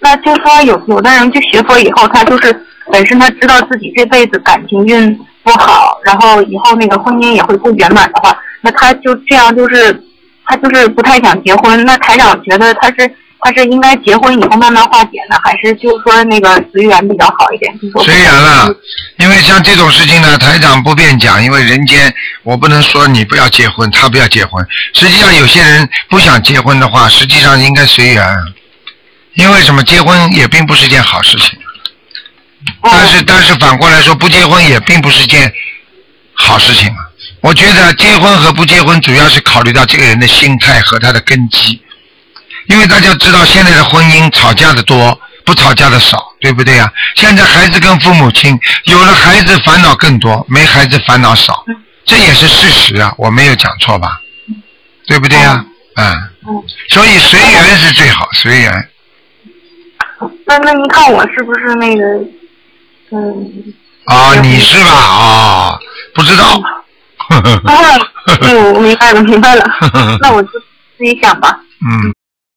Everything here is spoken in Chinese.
那就说有有的人去学佛以后，他就是本身他知道自己这辈子感情运不好，然后以后那个婚姻也会不圆满的话，那他就这样就是他就是不太想结婚。那台长觉得他是他是应该结婚以后慢慢化解呢，还是就是说那个随缘比较好一点？随缘了，因为像这种事情呢，台长不便讲，因为人间我不能说你不要结婚，他不要结婚。实际上有些人不想结婚的话，实际上应该随缘，因为什么？结婚也并不是件好事情。但是但是反过来说，不结婚也并不是件好事情啊。我觉得结婚和不结婚主要是考虑到这个人的心态和他的根基，因为大家知道现在的婚姻吵架的多，不吵架的少，对不对呀？现在孩子跟父母亲有了孩子烦恼更多，没孩子烦恼少，这也是事实啊，我没有讲错吧？对不对呀？嗯，所以随缘是最好，随缘。那那您看我是不是那个嗯？啊，你是吧？啊，不知道。啊，嗯，我明白了，明白了。那我就自己想吧。嗯，